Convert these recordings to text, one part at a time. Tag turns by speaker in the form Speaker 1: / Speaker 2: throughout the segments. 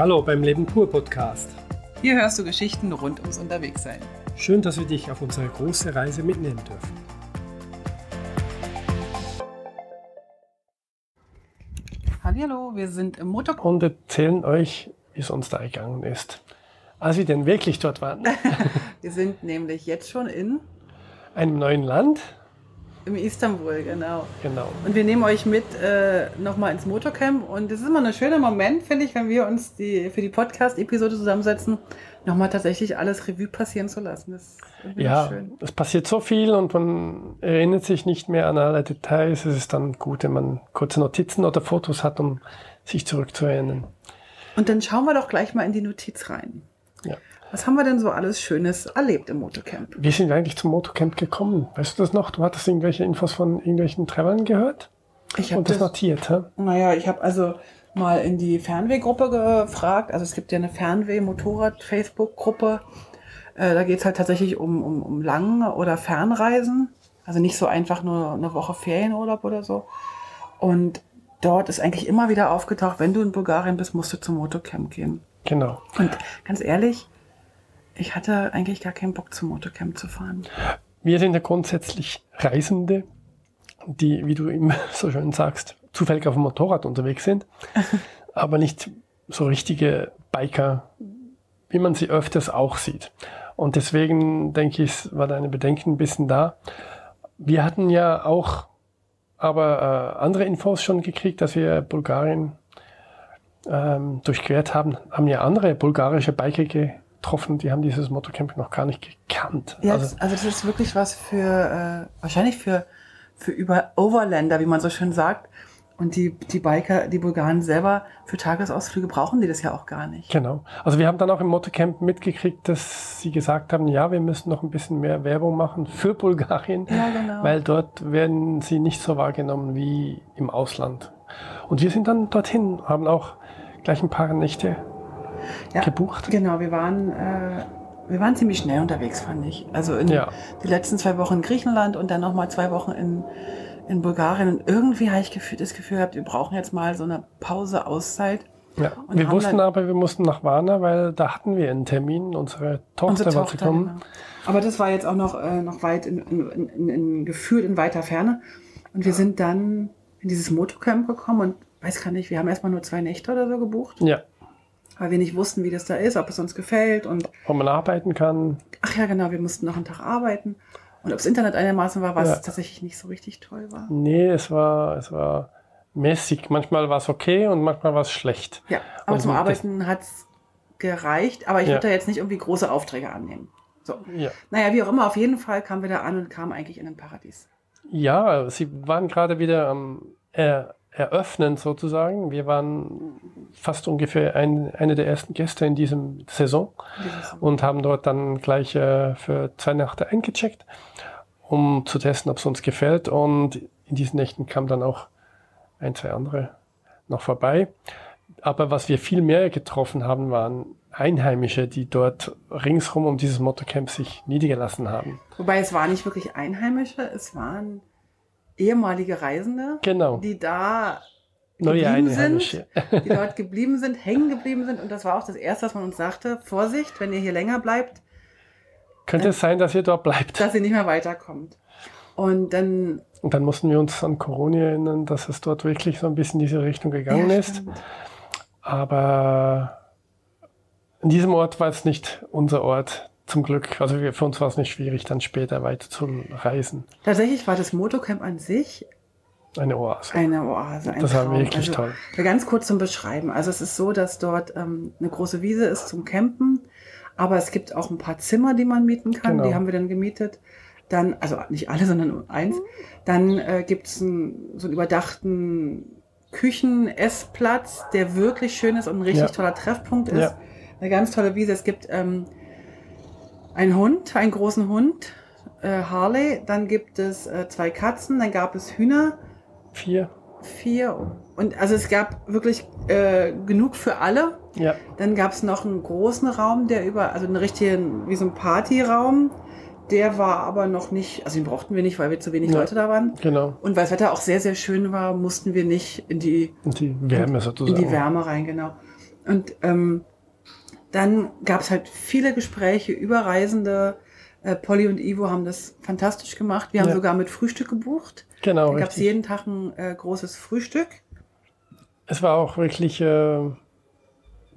Speaker 1: Hallo beim Leben pur Podcast.
Speaker 2: Hier hörst du Geschichten rund ums Unterwegssein.
Speaker 1: Schön, dass wir dich auf unsere große Reise mitnehmen dürfen.
Speaker 2: Hallo, wir sind im Motor
Speaker 1: Und erzählen euch, wie es uns da gegangen ist. Als wir denn wirklich dort waren.
Speaker 2: wir sind nämlich jetzt schon in
Speaker 1: einem neuen Land.
Speaker 2: Im Istanbul, genau.
Speaker 1: Genau.
Speaker 2: Und wir nehmen euch mit äh, nochmal ins Motorcamp. Und es ist immer ein schöner Moment, finde ich, wenn wir uns die, für die Podcast-Episode zusammensetzen, nochmal tatsächlich alles Revue passieren zu lassen. Das
Speaker 1: ja, schön. es passiert so viel und man erinnert sich nicht mehr an alle Details. Es ist dann gut, wenn man kurze Notizen oder Fotos hat, um sich zurückzuerinnern.
Speaker 2: Und dann schauen wir doch gleich mal in die Notiz rein. Ja. Was haben wir denn so alles Schönes erlebt im Motocamp?
Speaker 1: Wie sind wir eigentlich zum Motocamp gekommen? Weißt du das noch? Du hattest irgendwelche Infos von irgendwelchen Travelern gehört?
Speaker 2: Ich habe das, das notiert, hä? Naja, ich habe also mal in die Fernwehgruppe gefragt. Also es gibt ja eine Fernweh-Motorrad-Facebook-Gruppe. Äh, da geht es halt tatsächlich um, um, um Lang- oder Fernreisen. Also nicht so einfach nur eine Woche Ferienurlaub oder so. Und dort ist eigentlich immer wieder aufgetaucht, wenn du in Bulgarien bist, musst du zum Motocamp gehen.
Speaker 1: Genau.
Speaker 2: Und ganz ehrlich, ich hatte eigentlich gar keinen Bock zum Motorcamp zu fahren.
Speaker 1: Wir sind ja grundsätzlich Reisende, die, wie du immer so schön sagst, zufällig auf dem Motorrad unterwegs sind, aber nicht so richtige Biker, wie man sie öfters auch sieht. Und deswegen denke ich, war deine Bedenken ein bisschen da. Wir hatten ja auch aber äh, andere Infos schon gekriegt, dass wir Bulgarien ähm, durchquert haben, haben ja andere bulgarische Biker getroffen, die haben dieses Motorcamp noch gar nicht gekannt.
Speaker 2: Ja, also, also das ist wirklich was für, äh, wahrscheinlich für, für über Overlander, wie man so schön sagt. Und die, die Biker, die Bulgaren selber, für Tagesausflüge brauchen die das ja auch gar nicht.
Speaker 1: Genau. Also wir haben dann auch im Motorcamp mitgekriegt, dass sie gesagt haben, ja, wir müssen noch ein bisschen mehr Werbung machen für Bulgarien, ja, genau. weil dort werden sie nicht so wahrgenommen wie im Ausland. Und wir sind dann dorthin, haben auch gleich ein paar Nächte ja, gebucht.
Speaker 2: Genau, wir waren, äh, wir waren ziemlich schnell unterwegs, fand ich. Also in ja. die letzten zwei Wochen in Griechenland und dann nochmal zwei Wochen in, in Bulgarien. Und irgendwie habe ich gefühlt, das Gefühl gehabt, wir brauchen jetzt mal so eine Pause, Auszeit.
Speaker 1: Ja, und wir wussten aber, wir mussten nach Varna, weil da hatten wir einen Termin. Unsere Tochter, Unsere Tochter war zu kommen. Genau.
Speaker 2: Aber das war jetzt auch noch, äh, noch weit in, in, in, in, gefühlt in weiter Ferne. Und wir sind dann in dieses Motocamp gekommen und weiß gar nicht, wir haben erstmal nur zwei Nächte oder so gebucht.
Speaker 1: Ja.
Speaker 2: Weil wir nicht wussten, wie das da ist, ob es uns gefällt und.
Speaker 1: Ob man arbeiten kann.
Speaker 2: Ach ja, genau, wir mussten noch einen Tag arbeiten. Und ob das Internet einigermaßen war, was ja. tatsächlich nicht so richtig toll war.
Speaker 1: Nee, es war, es war mäßig. Manchmal war es okay und manchmal war es schlecht.
Speaker 2: Ja, aber und zum Arbeiten hat es gereicht, aber ich ja. würde da jetzt nicht irgendwie große Aufträge annehmen. So. Ja. Naja, wie auch immer, auf jeden Fall kamen wir da an und kamen eigentlich in ein Paradies.
Speaker 1: Ja, sie waren gerade wieder am äh, eröffnen sozusagen. Wir waren fast ungefähr ein, eine der ersten Gäste in diesem Saison und haben dort dann gleich äh, für zwei Nächte eingecheckt, um zu testen, ob es uns gefällt. Und in diesen Nächten kamen dann auch ein, zwei andere noch vorbei. Aber was wir viel mehr getroffen haben, waren Einheimische, die dort ringsrum um dieses Motocamp sich niedergelassen haben.
Speaker 2: Wobei es waren nicht wirklich Einheimische, es waren ehemalige Reisende,
Speaker 1: genau.
Speaker 2: die da geblieben sind, die dort geblieben sind, hängen geblieben sind. Und das war auch das Erste, was man uns sagte. Vorsicht, wenn ihr hier länger bleibt.
Speaker 1: Könnte äh, es sein, dass ihr dort bleibt.
Speaker 2: Dass ihr nicht mehr weiterkommt. Und dann...
Speaker 1: Und dann mussten wir uns an Corona erinnern, dass es dort wirklich so ein bisschen in diese Richtung gegangen ja, ist. Aber in diesem Ort war es nicht unser Ort zum Glück. Also für uns war es nicht schwierig, dann später weiter zu reisen.
Speaker 2: Tatsächlich war das Motocamp an sich
Speaker 1: eine Oase.
Speaker 2: Eine Oase. Ein
Speaker 1: das war wirklich also, toll.
Speaker 2: Ganz kurz zum Beschreiben. Also es ist so, dass dort ähm, eine große Wiese ist zum Campen, aber es gibt auch ein paar Zimmer, die man mieten kann. Genau. Die haben wir dann gemietet. Dann, also nicht alle, sondern eins. Dann äh, gibt es so einen überdachten Küchen-Essplatz, der wirklich schön ist und ein richtig ja. toller Treffpunkt ist. Ja. Eine ganz tolle Wiese. Es gibt ähm, ein Hund, einen großen Hund, äh, Harley. Dann gibt es äh, zwei Katzen, dann gab es Hühner.
Speaker 1: Vier.
Speaker 2: Vier. Und also es gab wirklich äh, genug für alle.
Speaker 1: Ja.
Speaker 2: Dann gab es noch einen großen Raum, der über, also einen richtigen, wie so ein Partyraum. Der war aber noch nicht, also den brauchten wir nicht, weil wir zu wenig ja, Leute da waren.
Speaker 1: Genau.
Speaker 2: Und weil das Wetter auch sehr, sehr schön war, mussten wir nicht in die,
Speaker 1: in die Wärme sozusagen.
Speaker 2: In die Wärme rein, genau. Und ähm, dann gab es halt viele Gespräche über Reisende. Äh, Polly und Ivo haben das fantastisch gemacht. Wir haben
Speaker 1: Ja.
Speaker 2: sogar mit Frühstück gebucht.
Speaker 1: Genau,
Speaker 2: Da gab es jeden Tag ein äh, großes Frühstück.
Speaker 1: Es war auch wirklich äh,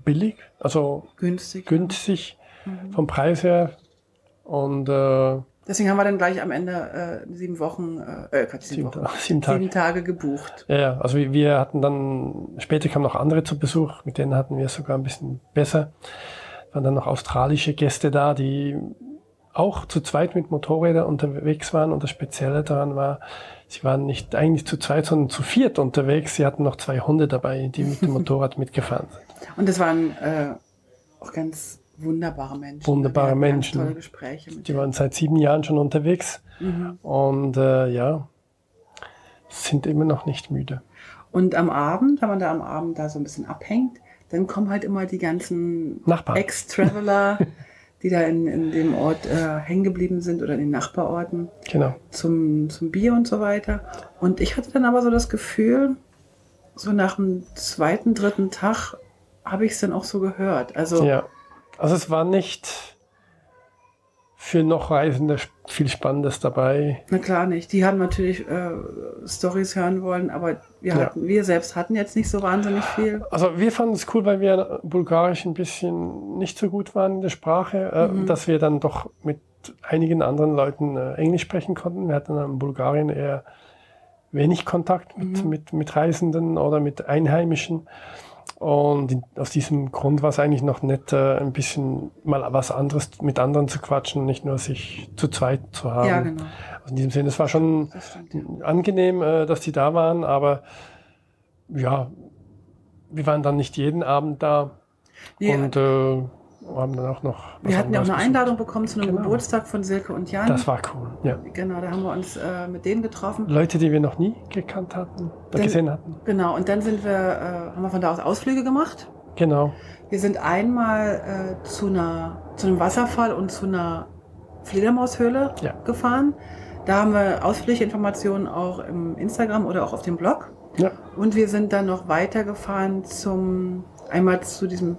Speaker 1: billig, also
Speaker 2: Günstig.
Speaker 1: günstig
Speaker 2: Mhm.
Speaker 1: vom Preis her. Und äh,
Speaker 2: Deswegen haben wir dann gleich am Ende äh, sieben Wochen, äh, äh, Quatsch, sieben,
Speaker 1: sieben,
Speaker 2: Wochen,
Speaker 1: sieben Tage.
Speaker 2: sieben Tage gebucht.
Speaker 1: Ja, ja, also wir- wir hatten dann, später kamen noch andere zu Besuch, mit denen hatten wir es sogar ein bisschen besser. Waren dann noch australische Gäste da, die auch zu zweit mit Motorrädern unterwegs waren und das Spezielle daran war, sie waren nicht eigentlich zu zweit, sondern zu viert unterwegs. Sie hatten noch zwei Hunde dabei, die mit dem Motorrad mitgefahren sind.
Speaker 2: Und das waren äh, auch ganz wunderbare Menschen.
Speaker 1: Wunderbare Menschen.
Speaker 2: Tolle Gespräche
Speaker 1: Die waren seit sieben Jahren schon unterwegs
Speaker 2: Mhm.
Speaker 1: und äh, ja, sind immer noch nicht müde.
Speaker 2: Und am Abend, wenn man da am Abend da so ein bisschen abhängt, dann kommen halt immer die ganzen
Speaker 1: Nachbarn.
Speaker 2: Ex-Traveler, die da in, in dem Ort äh, hängen geblieben sind oder in den Nachbarorten
Speaker 1: Genau.
Speaker 2: zum, zum Bier und so weiter. Und ich hatte dann aber so das Gefühl, so nach dem zweiten, dritten Tag habe ich es dann auch so gehört. Also
Speaker 1: Ja. Also es war nicht für noch Reisende viel Spannendes dabei.
Speaker 2: Na klar nicht. Die haben natürlich äh, Stories hören wollen, aber wir,
Speaker 1: Ja.
Speaker 2: hatten, wir selbst hatten jetzt nicht so wahnsinnig viel.
Speaker 1: Also wir fanden es cool, weil wir Bulgarisch ein bisschen nicht so gut waren in der Sprache, äh,
Speaker 2: Mhm.
Speaker 1: dass wir dann doch mit einigen anderen Leuten äh, Englisch sprechen konnten. Wir hatten in Bulgarien eher wenig Kontakt mit,
Speaker 2: Mhm.
Speaker 1: mit, mit Reisenden oder mit Einheimischen. Und in, aus diesem Grund war es eigentlich noch nett, äh, ein bisschen mal was anderes mit anderen zu quatschen, nicht nur sich zu zweit zu haben.
Speaker 2: Ja, genau.
Speaker 1: Also in diesem Sinne, es war schon
Speaker 2: Das. Ja.
Speaker 1: angenehm, äh, dass die da waren, aber ja, wir waren dann nicht jeden Abend da
Speaker 2: Wir,
Speaker 1: und äh, haben dann auch noch.
Speaker 2: wir hatten ja auch eine
Speaker 1: besucht.
Speaker 2: Einladung bekommen zu einem
Speaker 1: Genau.
Speaker 2: Geburtstag von Silke und Jan.
Speaker 1: Das war cool, ja.
Speaker 2: genau, da haben wir uns äh, mit denen getroffen.
Speaker 1: Leute, die wir noch nie gekannt hatten, oder
Speaker 2: Dann-
Speaker 1: gesehen hatten.
Speaker 2: Genau, und dann sind wir, äh, haben wir von da aus Ausflüge gemacht.
Speaker 1: Genau,
Speaker 2: Wir sind einmal äh, zu, einer, zu einem Wasserfall und zu einer Fledermaushöhle
Speaker 1: Ja.
Speaker 2: gefahren. Da haben wir ausführliche Informationen auch im Instagram oder auch auf dem Blog.
Speaker 1: ja,
Speaker 2: Und wir sind dann noch weitergefahren zum, einmal zu diesem,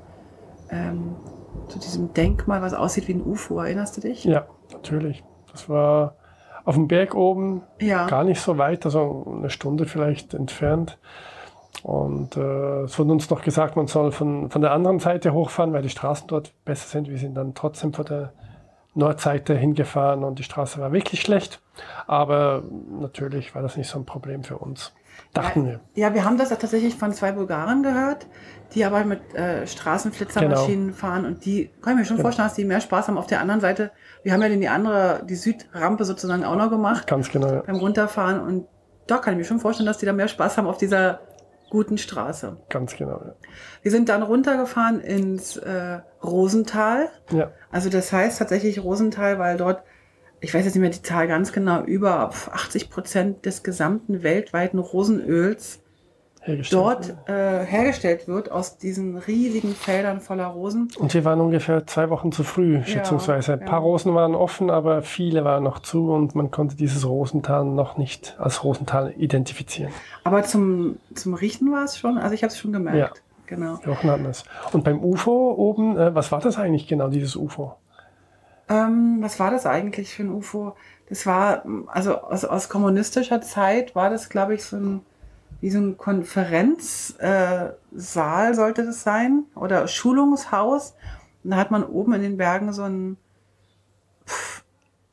Speaker 2: ähm, zu diesem Denkmal, was aussieht wie ein UFO. Erinnerst du dich?
Speaker 1: ja, natürlich. Das war auf dem Berg oben,
Speaker 2: Ja.
Speaker 1: gar nicht so weit, also eine Stunde vielleicht entfernt. Und äh, es wurde uns noch gesagt, man soll von, von der anderen Seite hochfahren, weil die Straßen dort besser sind. Wir sind dann trotzdem von der Nordseite hingefahren und die Straße war wirklich schlecht. Aber natürlich war das nicht so ein Problem für uns. Dachten wir.
Speaker 2: Ja, wir haben das ja tatsächlich von zwei Bulgaren gehört, die aber mit äh, Straßenflitzermaschinen fahren und die, kann ich mir schon
Speaker 1: Genau.
Speaker 2: vorstellen, dass die mehr Spaß haben auf der anderen Seite. Wir haben ja die andere, die Südrampe sozusagen auch noch gemacht
Speaker 1: Ganz genau. Ja.
Speaker 2: beim Runterfahren und da kann ich mir schon vorstellen, dass die da mehr Spaß haben auf dieser guten Straße.
Speaker 1: Ganz genau.
Speaker 2: Wir sind dann runtergefahren ins äh, Rosental.
Speaker 1: Ja. ja.
Speaker 2: Also das heißt tatsächlich Rosenthal, weil dort, ich weiß jetzt nicht mehr die Zahl ganz genau, über 80 Prozent des gesamten weltweiten Rosenöls. Dort äh, hergestellt wird aus diesen riesigen Feldern voller Rosen.
Speaker 1: Und wir waren ungefähr zwei Wochen zu früh, schätzungsweise. Ein
Speaker 2: ja.
Speaker 1: paar Rosen waren offen, aber viele waren noch zu und man konnte dieses Rosental noch nicht als Rosental identifizieren.
Speaker 2: Aber zum, zum Riechen war es schon, also ich habe es schon gemerkt.
Speaker 1: Ja.
Speaker 2: Genau.
Speaker 1: Jochen hatten es. Und beim UFO oben, äh, was war das eigentlich genau, dieses UFO?
Speaker 2: Ähm, was war das eigentlich für ein UFO? Das war, also aus, aus kommunistischer Zeit war das, glaube ich, so ein, wie so ein Konferenzsaal äh, sollte das sein oder Schulungshaus. Und da hat man oben in den Bergen so ein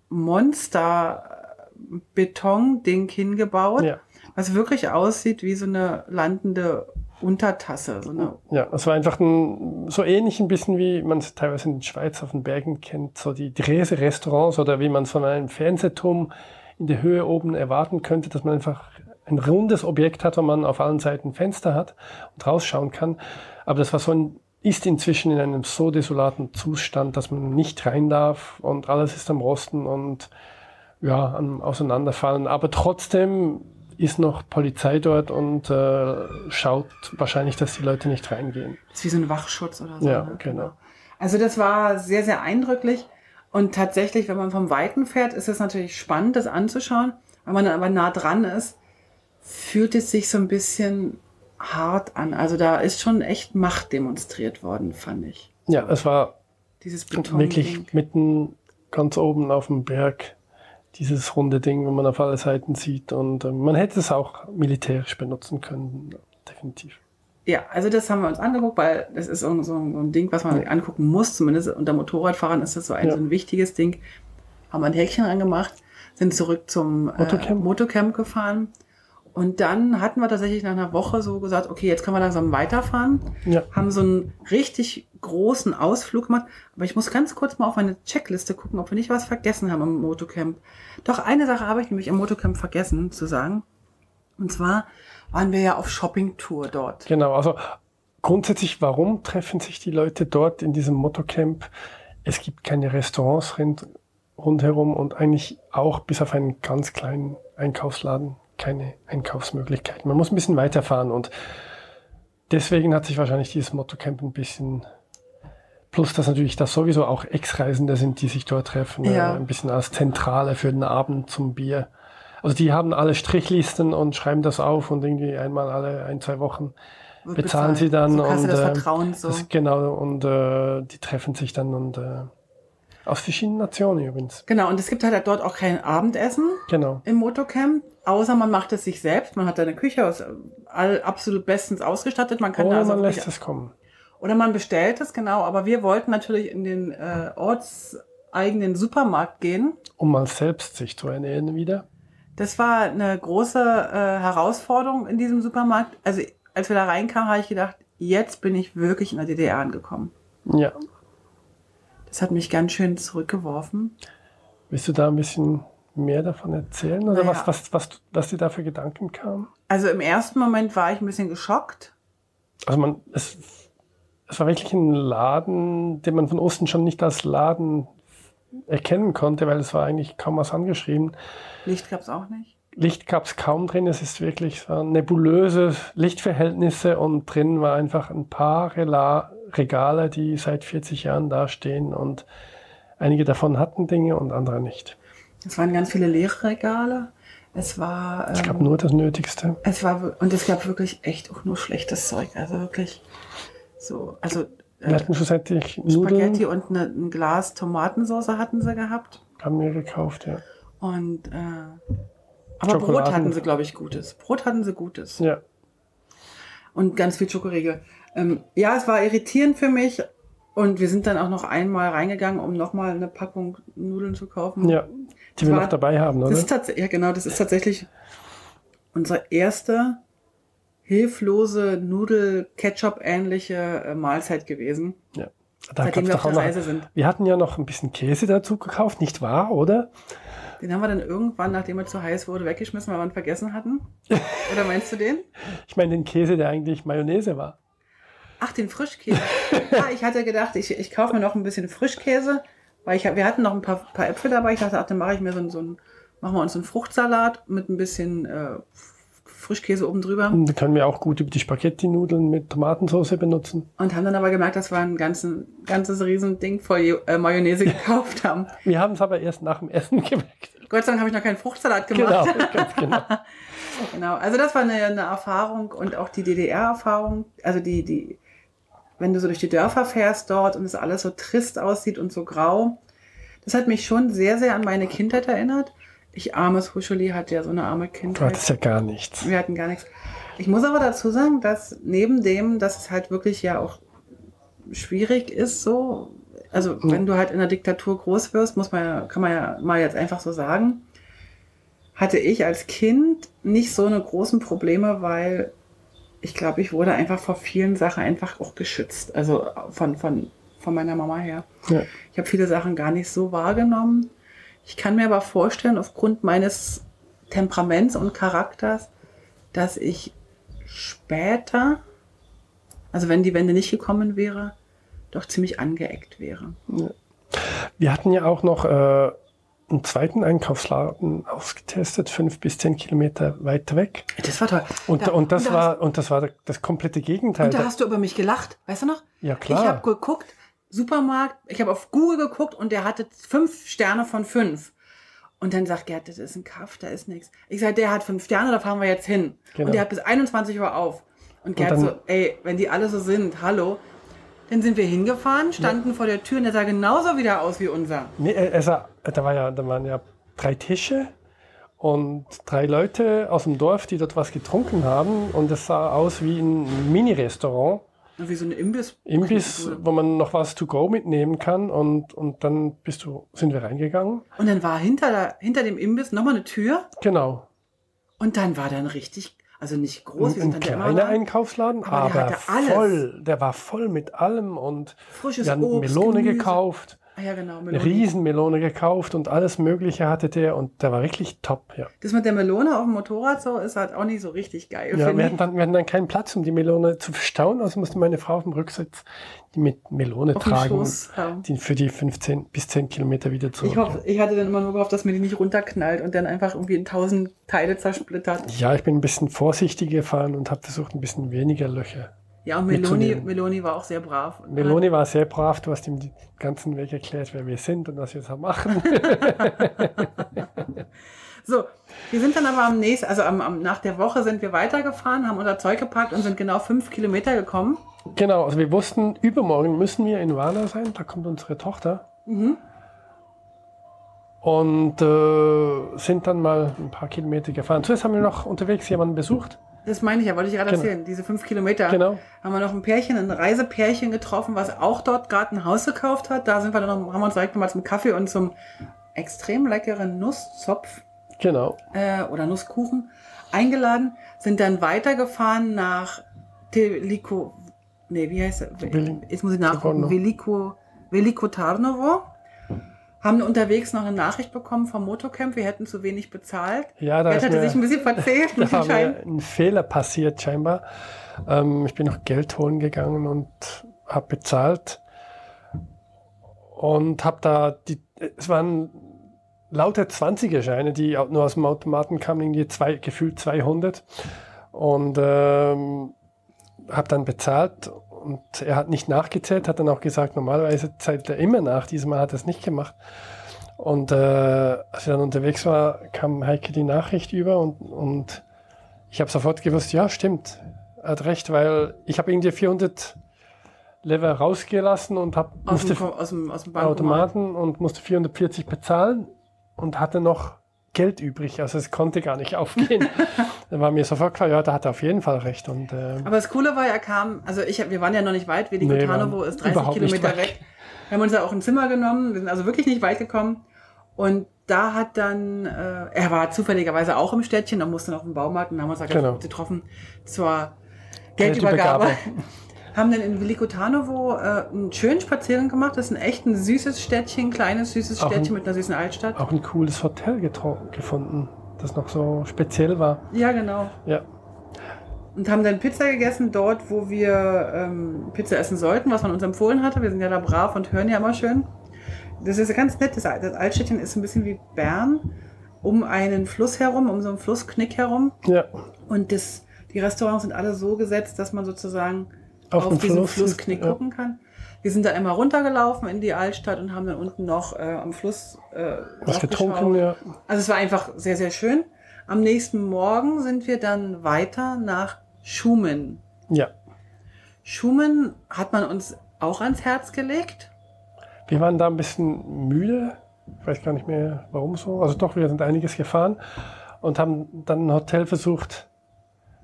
Speaker 2: Monster-Beton-Ding hingebaut,
Speaker 1: Ja.
Speaker 2: was wirklich aussieht wie so eine landende Untertasse. So eine,
Speaker 1: Ja, es war einfach ein, so ähnlich ein bisschen wie man es teilweise in der Schweiz auf den Bergen kennt, so die Drese-Restaurants oder wie man es von einem Fernsehturm in der Höhe oben erwarten könnte, dass man einfach ein rundes Objekt hat, wo man auf allen Seiten Fenster hat und rausschauen kann. Aber das war so ein, ist inzwischen in einem so desolaten Zustand, dass man nicht rein darf und alles ist am Rosten und ja, am Auseinanderfallen. Aber trotzdem ist noch Polizei dort und äh, schaut wahrscheinlich, dass die Leute nicht reingehen.
Speaker 2: Das ist wie so ein Wachschutz oder so.
Speaker 1: Ja,
Speaker 2: ne?
Speaker 1: genau.
Speaker 2: Also das war sehr, sehr eindrücklich. Und tatsächlich, wenn man vom Weiten fährt, ist es natürlich spannend, das anzuschauen. Wenn man aber nah dran ist, fühlt es sich so ein bisschen hart an. Also da ist schon echt Macht demonstriert worden, fand ich.
Speaker 1: Ja, es war
Speaker 2: Dieses
Speaker 1: wirklich mitten ganz oben auf dem Berg dieses runde Ding, wo man auf alle Seiten sieht. Und äh, man hätte es auch militärisch benutzen können, definitiv.
Speaker 2: Ja, also das haben wir uns angeguckt, weil das ist so, so, ein Ding, was man sich angucken muss. Zumindest unter Motorradfahrern ist das so ein,
Speaker 1: Ja.
Speaker 2: so ein wichtiges Ding. Haben wir ein Häkchen angemacht, sind zurück zum äh,
Speaker 1: Motocamp.
Speaker 2: Motocamp gefahren. Und dann hatten wir tatsächlich nach einer Woche so gesagt, okay, jetzt können wir langsam weiterfahren.
Speaker 1: Ja,
Speaker 2: Haben so einen richtig großen Ausflug gemacht. Aber ich muss ganz kurz mal auf meine Checkliste gucken, ob wir nicht was vergessen haben im Motocamp. Doch eine Sache habe ich nämlich im Motocamp vergessen zu sagen. Und zwar waren wir ja auf Shoppingtour dort.
Speaker 1: genau. Also grundsätzlich, warum treffen sich die Leute dort in diesem Motocamp? Es gibt keine Restaurants rind- rundherum und eigentlich auch bis auf einen ganz kleinen Einkaufsladen keine Einkaufsmöglichkeiten. Man muss ein bisschen weiterfahren und deswegen hat sich wahrscheinlich dieses Motocamp ein bisschen Plus, dass natürlich das sowieso auch Ex-Reisende sind, die sich dort treffen,
Speaker 2: Ja.
Speaker 1: äh, ein bisschen als Zentrale für den Abend zum Bier. Also die haben alle Strichlisten und schreiben das auf und irgendwie einmal alle ein, zwei Wochen bezahlen
Speaker 2: bezahlt.
Speaker 1: sie dann
Speaker 2: So Kasse
Speaker 1: und
Speaker 2: des
Speaker 1: äh,
Speaker 2: Vertrauens so.
Speaker 1: das, genau und äh, die treffen sich dann und äh, aus verschiedenen Nationen übrigens.
Speaker 2: Genau, und es gibt halt dort auch kein Abendessen
Speaker 1: Genau.
Speaker 2: im Motocamp, außer man macht es sich selbst. Man hat eine Küche aus all absolut bestens ausgestattet. Man kann da
Speaker 1: Oder
Speaker 2: also
Speaker 1: Oh, man lässt es kommen.
Speaker 2: Oder man bestellt es, genau. Aber wir wollten natürlich in den äh, ortseigenen Supermarkt gehen.
Speaker 1: Um mal selbst sich zu ernähren wieder.
Speaker 2: Das war eine große äh, Herausforderung in diesem Supermarkt. Also als wir da reinkamen, habe ich gedacht, jetzt bin ich wirklich in der DDR angekommen.
Speaker 1: Ja.
Speaker 2: Das hat mich ganz schön zurückgeworfen.
Speaker 1: Willst du da ein bisschen mehr davon erzählen? Oder
Speaker 2: Naja.
Speaker 1: was, was, was, was dir da für Gedanken kamen?
Speaker 2: Also im ersten Moment war ich ein bisschen geschockt.
Speaker 1: Also man, es, es war wirklich ein Laden, den man von Osten schon nicht als Laden erkennen konnte, weil es war eigentlich kaum was angeschrieben.
Speaker 2: Licht gab es auch nicht.
Speaker 1: Licht gab es kaum drin, es ist wirklich so nebulöse Lichtverhältnisse und drin war einfach ein paar Rela Regale, die seit 40 Jahren da stehen und einige davon hatten Dinge und andere nicht.
Speaker 2: Es waren ganz viele leere Regale. Es war,
Speaker 1: Es gab
Speaker 2: ähm,
Speaker 1: nur das Nötigste.
Speaker 2: es war wir- und es gab wirklich echt auch nur schlechtes Zeug. Also wirklich so, also
Speaker 1: Wir
Speaker 2: äh,
Speaker 1: hatten schlussendlich Nudeln,
Speaker 2: Spaghetti und eine, ein Glas Tomatensauce hatten sie gehabt.
Speaker 1: haben wir gekauft, ja.
Speaker 2: Und äh, aber Brot hatten sie, glaube ich, Gutes. Brot hatten sie Gutes.
Speaker 1: Ja,
Speaker 2: Und ganz viel Schokoriegel. Ähm, ja, es war irritierend für mich. Und wir sind dann auch noch einmal reingegangen, um nochmal eine Packung Nudeln zu kaufen.
Speaker 1: ja. Die wir
Speaker 2: war-
Speaker 1: noch dabei haben,
Speaker 2: Das
Speaker 1: oder?
Speaker 2: ja genau, das ist tatsächlich unsere erste hilflose Nudel-Ketchup-ähnliche äh, Mahlzeit gewesen,
Speaker 1: Ja. Da
Speaker 2: seitdem wir auf der
Speaker 1: noch,
Speaker 2: Reise sind.
Speaker 1: wir hatten ja noch ein bisschen Käse dazu gekauft, nicht wahr, oder?
Speaker 2: Den haben wir dann irgendwann, nachdem er zu heiß wurde, weggeschmissen, weil wir ihn vergessen hatten. Oder meinst du den?
Speaker 1: Ich meine den Käse, der eigentlich Mayonnaise war.
Speaker 2: Ach, den Frischkäse. ja, ich hatte gedacht, ich, ich kaufe mir noch ein bisschen Frischkäse, weil ich, wir hatten noch ein paar, paar Äpfel dabei. Ich dachte, ach, dann mache ich mir so, so ein, machen wir uns einen Fruchtsalat mit ein bisschen äh, Frischkäse oben drüber.
Speaker 1: Und die können wir auch gut über die Spaghetti-Nudeln mit Tomatensauce benutzen.
Speaker 2: Und haben dann aber gemerkt, dass wir ein ganzen, ganzes Riesending voll äh, Mayonnaise gekauft haben.
Speaker 1: Wir haben es aber erst nach dem Essen gemerkt.
Speaker 2: Gott sei Dank habe ich noch keinen Fruchtsalat gemacht.
Speaker 1: Genau, ganz genau.
Speaker 2: Genau, also das war eine, eine Erfahrung und auch die DDR-Erfahrung. Also die, die, wenn du so durch die Dörfer fährst dort und es alles so trist aussieht und so grau, das hat mich schon sehr, sehr an meine Kindheit erinnert. Ich armes Huscheli hatte ja so eine arme
Speaker 1: Du
Speaker 2: Kindheit.
Speaker 1: hattest ja gar nichts.
Speaker 2: Wir hatten gar nichts. Ich muss aber dazu sagen, dass neben dem, dass es halt wirklich ja auch schwierig ist, so, also wenn du halt in der Diktatur groß wirst, muss man ja, kann man ja mal jetzt einfach so sagen, hatte ich als Kind nicht so eine großen Probleme, weil ich glaube, ich wurde einfach vor vielen Sachen einfach auch geschützt. Also von, von, von meiner Mama her.
Speaker 1: Ja.
Speaker 2: Ich habe viele Sachen gar nicht so wahrgenommen. Ich kann mir aber vorstellen, aufgrund meines Temperaments und Charakters, dass ich später, also wenn die Wende nicht gekommen wäre, doch ziemlich angeeckt wäre.
Speaker 1: Wir hatten ja auch noch äh, einen zweiten Einkaufsladen ausgetestet, fünf bis zehn Kilometer weiter weg.
Speaker 2: Das war toll.
Speaker 1: Und,
Speaker 2: Da-
Speaker 1: und das
Speaker 2: da
Speaker 1: war und das war das komplette Gegenteil.
Speaker 2: Und da hast du über mich gelacht, weißt du noch?
Speaker 1: Ja,
Speaker 2: Ich
Speaker 1: klar.
Speaker 2: habe geguckt, Supermarkt, ich habe auf Google geguckt und der hatte fünf Sterne von fünf. Und dann sagt Gerd, das ist ein Kaff, da ist nichts. Ich sage, der hat fünf Sterne, da fahren wir jetzt hin.
Speaker 1: Genau.
Speaker 2: Und der hat bis 21 Uhr auf. Und Gerd
Speaker 1: Und
Speaker 2: so, ey, wenn die alle so sind, hallo. Dann sind wir hingefahren, standen vor der Tür und der sah genauso wieder aus wie unser.
Speaker 1: Nee, er sah, da, war ja, da waren ja drei Tische und drei Leute aus dem Dorf, die dort was getrunken haben. Und es sah aus wie ein Mini-Restaurant.
Speaker 2: Wie so ein Imbiss.
Speaker 1: Imbiss, wo man noch was to go mitnehmen kann. Und, und dann bist du, sind wir reingegangen.
Speaker 2: Und dann war hinter, der, hinter dem Imbiss nochmal eine Tür
Speaker 1: Genau.
Speaker 2: und dann war dann richtig, also nicht groß,
Speaker 1: Ein, ein kleiner. Einkaufsladen,
Speaker 2: Aber der
Speaker 1: aber,
Speaker 2: alles.
Speaker 1: voll. Der war voll mit allem und
Speaker 2: Frisches
Speaker 1: wir haben
Speaker 2: Obst,
Speaker 1: Melone
Speaker 2: Gemüse.
Speaker 1: gekauft.
Speaker 2: Ah ja, genau. Melone.
Speaker 1: Riesenmelone gekauft und alles Mögliche hatte der und der war wirklich top, ja.
Speaker 2: Das mit der Melone auf dem Motorrad so ist halt auch nicht so richtig geil.
Speaker 1: Ja, wir hatten, dann, wir hatten dann keinen Platz, um die Melone zu verstauen, also musste meine Frau auf dem Rücksitz die mit Melone
Speaker 2: Auf
Speaker 1: tragen,
Speaker 2: Schoß haben.
Speaker 1: die für die 15 bis 10 Kilometer wieder zurück.
Speaker 2: Ich, hoffe, ich hatte dann immer nur gehofft, dass mir die nicht runterknallt und dann einfach irgendwie in tausend Teile zersplittert.
Speaker 1: ja, ich bin ein bisschen vorsichtig gefahren und habe versucht, ein bisschen weniger Löcher.
Speaker 2: Ja, und Meloni. Meloni war auch sehr brav. Und
Speaker 1: Melone war sehr brav, du hast ihm den ganzen Weg erklärt, wer wir sind und was wir so machen.
Speaker 2: So, wir sind dann aber am nächsten, also am, am, nach der Woche sind wir weitergefahren, haben unser Zeug gepackt und sind genau fünf Kilometer gekommen.
Speaker 1: genau, also wir wussten, übermorgen müssen wir in Warna sein, da kommt unsere Tochter.
Speaker 2: Mhm.
Speaker 1: Und äh, sind dann mal ein paar Kilometer gefahren. Zuerst haben wir noch unterwegs jemanden besucht.
Speaker 2: Das meine ich ja, wollte ich gerade
Speaker 1: Genau.
Speaker 2: erzählen. Diese fünf Kilometer
Speaker 1: Genau.
Speaker 2: haben wir noch ein Pärchen, ein Reisepärchen getroffen, was auch dort gerade ein Haus gekauft hat. Da sind wir dann noch, haben wir uns direkt nochmal zum Kaffee und zum extrem leckeren Nusszopf
Speaker 1: Genau.
Speaker 2: äh, oder Nusskuchen eingeladen, sind dann weitergefahren nach Teliko, nee, wie heißt er? Jetzt muss ich nachgucken. Veliko, Veliko Tarnovo. Haben unterwegs noch eine Nachricht bekommen vom Motocamp, wir hätten zu wenig bezahlt.
Speaker 1: Ja, da
Speaker 2: hatte
Speaker 1: mir,
Speaker 2: sich ein bisschen verzählt,
Speaker 1: da war mir ein Fehler passiert scheinbar. Ähm, ich bin noch Geld holen gegangen und habe bezahlt und habe da die, es waren lauter 20er-Scheine, die au- nur aus dem Automaten kamen, irgendwie zwei, gefühlt 200 und ähm, habe dann bezahlt und er hat nicht nachgezählt, hat dann auch gesagt, normalerweise zählt er immer nach, diesmal hat er es nicht gemacht. Und äh, als ich dann unterwegs war, kam Heike die Nachricht über und, und ich habe sofort gewusst, ja, stimmt, er hat recht, weil ich habe irgendwie 400 Lever rausgelassen und hab,
Speaker 2: Aus
Speaker 1: musste
Speaker 2: dem, aus dem, aus dem.
Speaker 1: Automaten und musste 440 bezahlen und hatte noch Geld übrig. Also es konnte gar nicht aufgehen. Dann war mir sofort klar, ja, da hat er auf jeden Fall recht. Und ähm,
Speaker 2: Aber das Coole war, er kam, also ich, wir waren ja noch nicht weit, Veliko
Speaker 1: Nee,
Speaker 2: ist 30
Speaker 1: überhaupt nicht
Speaker 2: Kilometer weg. Wir haben uns ja auch ein Zimmer genommen, wir sind also wirklich nicht weit gekommen. Und da hat dann, äh, er war zufälligerweise auch im Städtchen und musste noch im Baumarkt und haben uns da
Speaker 1: Genau.
Speaker 2: getroffen zur Geldübergabe. Haben dann in Veliko Tarnovo äh, einen schönen Spaziergang gemacht. Das ist ein echt ein süßes Städtchen, kleines süßes
Speaker 1: Auch ein-
Speaker 2: Städtchen mit einer süßen Altstadt.
Speaker 1: auch ein cooles Hotel gefunden, das noch so speziell war.
Speaker 2: Ja, genau.
Speaker 1: Ja,
Speaker 2: und haben dann Pizza gegessen dort, wo wir ähm, Pizza essen sollten, was man uns empfohlen hatte. Wir sind ja da brav und hören ja immer schön. Das ist ganz nett. Das, das Altstädtchen ist ein bisschen wie Bern, um einen Fluss herum, um so einen Flussknick herum.
Speaker 1: ja.
Speaker 2: Und das, die Restaurants sind alle so gesetzt, dass man sozusagen
Speaker 1: Auf
Speaker 2: auf,
Speaker 1: dem
Speaker 2: diesen
Speaker 1: Fluss
Speaker 2: Flussknick
Speaker 1: ja.
Speaker 2: gucken kann. Wir sind da einmal runtergelaufen in die Altstadt und haben dann unten noch äh, am Fluss äh,
Speaker 1: Was getrunken, ja.
Speaker 2: Also es war einfach sehr, sehr schön. Am nächsten Morgen sind wir dann weiter nach Schumen.
Speaker 1: Ja.
Speaker 2: Schumen hat man uns auch ans Herz gelegt.
Speaker 1: Wir waren da ein bisschen müde. Ich weiß gar nicht mehr, warum so. Also doch, wir sind einiges gefahren und haben dann ein Hotel versucht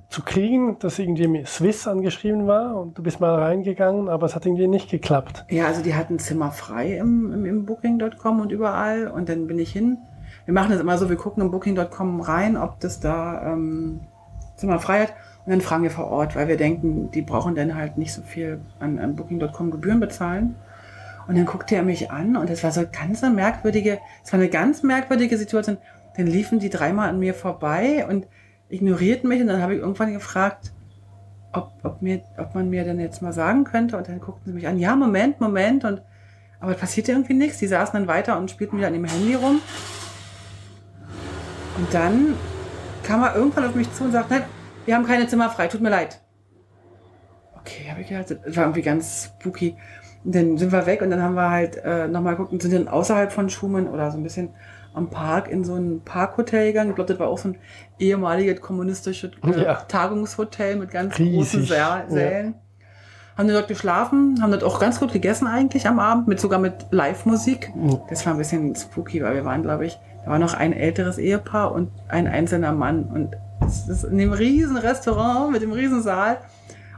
Speaker 1: zu kriegen, das irgendwie mit Swiss angeschrieben war. Und du bist mal reingegangen, aber es hat irgendwie nicht geklappt.
Speaker 2: Ja, also die hatten Zimmer frei im, im, im Booking.com und überall. Und dann bin ich hin. Wir machen das immer so, wir gucken im Booking.com rein, ob das da ähm, Zimmer frei hat. Und dann fragen wir vor Ort, weil wir denken, die brauchen dann halt nicht so viel an, an Booking.com Gebühren bezahlen. Und dann guckte er mich an und es war so ganz eine merkwürdige, es war eine ganz merkwürdige Situation. Dann liefen die dreimal an mir vorbei und ignorierten mich und dann habe ich irgendwann gefragt, ob, ob, mir, ob man mir denn jetzt mal sagen könnte. Und dann guckten sie mich an, ja, Moment, Moment. Und, aber es passierte irgendwie nichts. Die saßen dann weiter und spielten wieder an dem Handy rum. Und dann kam er irgendwann auf mich zu und sagt, nein, wir haben keine Zimmer frei, tut mir leid. Okay, habe ich gedacht, das war irgendwie ganz spooky. Und dann sind wir weg und dann haben wir halt äh, nochmal geguckt und sind dann außerhalb von Schumann oder so ein bisschen am Park in so ein Parkhotel gegangen. Ich glaube, das war auch so ein ehemaliges kommunistisches äh, ja. Tagungshotel mit ganz Riesig. großen Sälen. Ja. Haben dort geschlafen, haben dort auch ganz gut gegessen eigentlich am Abend, mit sogar mit Live-Musik. Mhm. Das war ein bisschen spooky, weil wir waren, glaube ich, da war noch ein älteres Ehepaar und ein einzelner Mann. Und das ist in dem riesen Restaurant mit dem riesen Saal.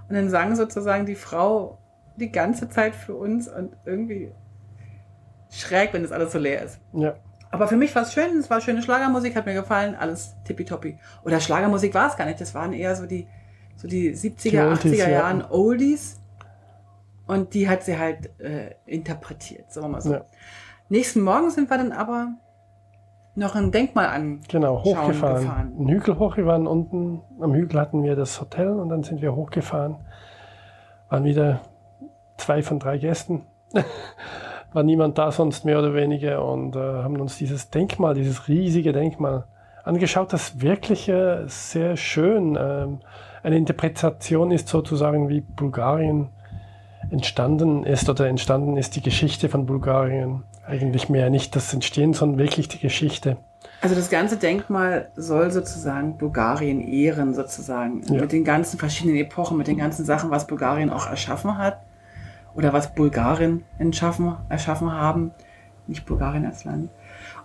Speaker 2: Und dann sang sozusagen die Frau die ganze Zeit für uns und irgendwie schräg, wenn das alles so leer ist. Ja. Aber für mich war es schön, es war schöne Schlagermusik, hat mir gefallen, alles tippitoppi. Oder Schlagermusik war es gar nicht, das waren eher so die, so die 70er, die Oldies, 80er Jahren ja. Oldies. Und die hat sie halt äh, interpretiert, sagen wir mal so. Ja. Nächsten Morgen sind wir dann aber noch ein Denkmal an.
Speaker 1: Genau, hochgefahren. Gefahren. Einen Hügel hoch, wir waren unten, am Hügel hatten wir das Hotel und dann sind wir hochgefahren. Waren wieder zwei von drei Gästen. War niemand da sonst mehr oder weniger und äh, haben uns dieses Denkmal, dieses riesige Denkmal angeschaut, das wirklich äh, sehr schön ähm, eine Interpretation ist sozusagen wie Bulgarien entstanden ist oder entstanden ist die Geschichte von Bulgarien. Eigentlich mehr nicht das Entstehen, sondern wirklich die Geschichte.
Speaker 2: Also das ganze Denkmal soll sozusagen Bulgarien ehren, sozusagen. Ja. Mit den ganzen verschiedenen Epochen, mit den ganzen Sachen, was Bulgarien auch erschaffen hat. Oder was Bulgarien erschaffen, erschaffen haben. Nicht Bulgarien als Land.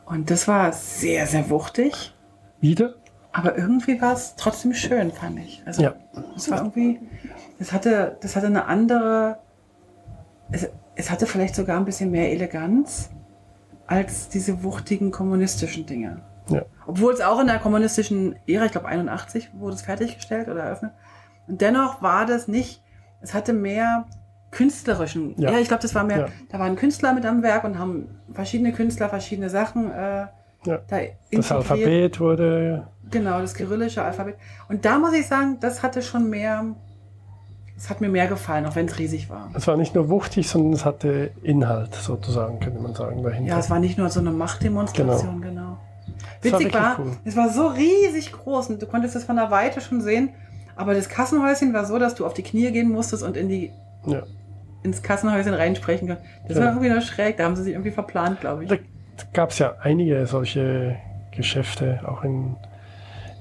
Speaker 2: Und das war sehr, sehr wuchtig.
Speaker 1: Wieder?
Speaker 2: Aber irgendwie war es trotzdem schön, fand ich. Also ja. es war irgendwie, das hatte, das hatte eine andere, es, es hatte vielleicht sogar ein bisschen mehr Eleganz als diese wuchtigen kommunistischen Dinge. Ja. Obwohl es auch in der kommunistischen Ära, ich glaube 81, wurde es fertiggestellt oder eröffnet. Und dennoch war das nicht, es hatte mehr künstlerischen. Ja, ja ich glaube, das war mehr, ja. da waren Künstler mit am Werk und haben verschiedene Künstler verschiedene Sachen. Äh,
Speaker 1: ja. da das Alphabet wurde.
Speaker 2: Genau, das kyrillische Alphabet. Und da muss ich sagen, das hatte schon mehr, es hat mir mehr gefallen, auch wenn es riesig war.
Speaker 1: Es war nicht nur wuchtig, sondern es hatte Inhalt sozusagen, könnte man sagen, dahinter.
Speaker 2: Ja, es war nicht nur so eine Machtdemonstration, genau. genau. Witzig war, war cool. es war so riesig groß und du konntest es von der Weite schon sehen. Aber das Kassenhäuschen war so, dass du auf die Knie gehen musstest und in die ja. Ins Kassenhäuschen reinsprechen konntest. Das war irgendwie noch schräg, da haben sie sich irgendwie verplant, glaube ich. Da
Speaker 1: gab es ja einige solche Geschäfte, auch in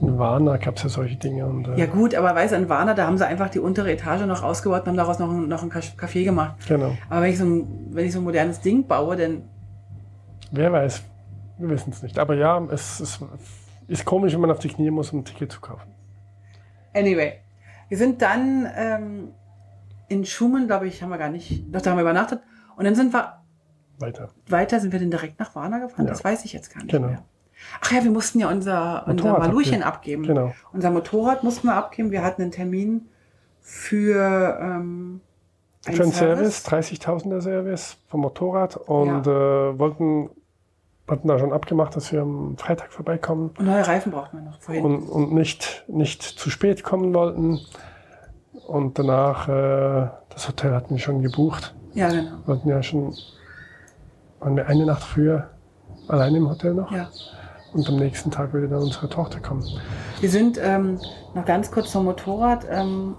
Speaker 1: in Warner gab es ja solche Dinge. Und,
Speaker 2: äh ja gut, aber weißt du, in Warner, da haben sie einfach die untere Etage noch ausgebaut und haben daraus noch, ein, noch ein Café gemacht. Genau. Aber wenn ich, so ein, wenn ich so ein modernes Ding baue, dann...
Speaker 1: Wer weiß, wir wissen es nicht. Aber ja, es, es ist komisch, wenn man auf die Knie muss, um ein Ticket zu kaufen.
Speaker 2: Anyway, wir sind dann ähm, in Schumann, glaube ich, haben wir gar nicht, doch da haben wir übernachtet. Und dann sind wir
Speaker 1: weiter.
Speaker 2: Weiter sind wir dann direkt nach Warner gefahren. Ja. Das weiß ich jetzt gar nicht genau. mehr. Ach ja, wir mussten ja unser, unser Maluchen abgeben. Genau. Unser Motorrad mussten wir abgeben. Wir hatten einen Termin für ähm,
Speaker 1: einen für einen Service, Service 30.000er Service vom Motorrad und ja. äh, wollten hatten da schon abgemacht, dass wir am Freitag vorbeikommen.
Speaker 2: Und neue Reifen brauchten wir noch
Speaker 1: vorhin. Und, und nicht, nicht zu spät kommen wollten. Und danach, äh, das Hotel hatten wir schon gebucht.
Speaker 2: Ja, genau. Wir
Speaker 1: wollten ja schon, waren wir eine Nacht früher alleine im Hotel noch. Ja. Und am nächsten Tag würde dann unsere Tochter kommen.
Speaker 2: Wir sind ähm, noch ganz kurz zum Motorrad. Ähm,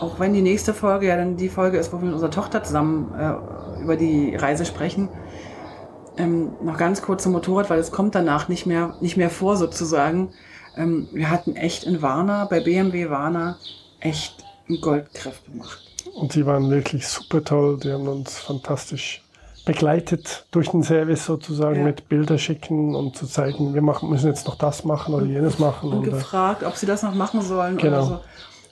Speaker 2: auch wenn die nächste Folge ja dann die Folge ist, wo wir mit unserer Tochter zusammen äh, über die Reise sprechen. Ähm, noch ganz kurz zum Motorrad, weil es kommt danach nicht mehr, nicht mehr vor sozusagen. Ähm, wir hatten echt in Warner, bei BMW Warner, echt einen Goldgriff gemacht.
Speaker 1: Und sie waren wirklich super toll. Die haben uns fantastisch begleitet durch den Service sozusagen ja. mit Bilder schicken und zu zeigen, wir machen, müssen jetzt noch das machen oder jenes machen.
Speaker 2: Und, und gefragt, ob sie das noch machen sollen genau. so.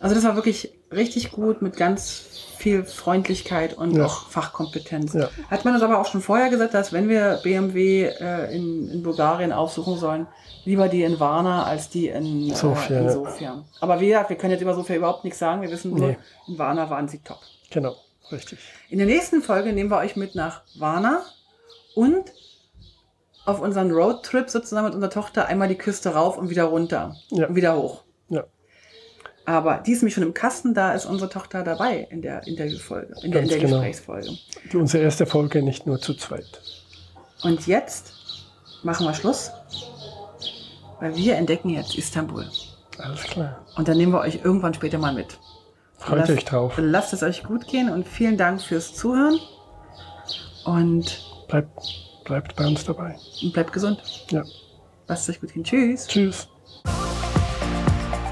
Speaker 2: Also das war wirklich richtig gut mit ganz viel Freundlichkeit und ja. auch Fachkompetenz. Ja. Hat man uns aber auch schon vorher gesagt, dass wenn wir BMW äh, in, in Bulgarien aufsuchen sollen, lieber die in Varna als die in, Sofia. Äh, in Sofia. Aber wie gesagt, wir können jetzt über Sofia überhaupt nichts sagen. Wir wissen nur, nee. in Varna waren sie top.
Speaker 1: Genau. Richtig.
Speaker 2: In der nächsten Folge nehmen wir euch mit nach Varna und auf unseren Roadtrip sozusagen mit unserer Tochter einmal die Küste rauf und wieder runter ja. und wieder hoch. Ja. Aber die ist nämlich schon im Kasten, da ist unsere Tochter dabei in der Interviewfolge, in der, in der genau. Gesprächsfolge.
Speaker 1: Unsere erste Folge nicht nur zu zweit.
Speaker 2: Und jetzt machen wir Schluss, weil wir entdecken jetzt Istanbul.
Speaker 1: Alles klar.
Speaker 2: Und dann nehmen wir euch irgendwann später mal mit.
Speaker 1: Freut lasst, euch drauf.
Speaker 2: Lasst es euch gut gehen und vielen Dank fürs Zuhören. Und
Speaker 1: bleibt, bleibt bei uns dabei.
Speaker 2: Und bleibt gesund.
Speaker 1: Ja.
Speaker 2: Lasst euch gut hin. Tschüss.
Speaker 1: Tschüss.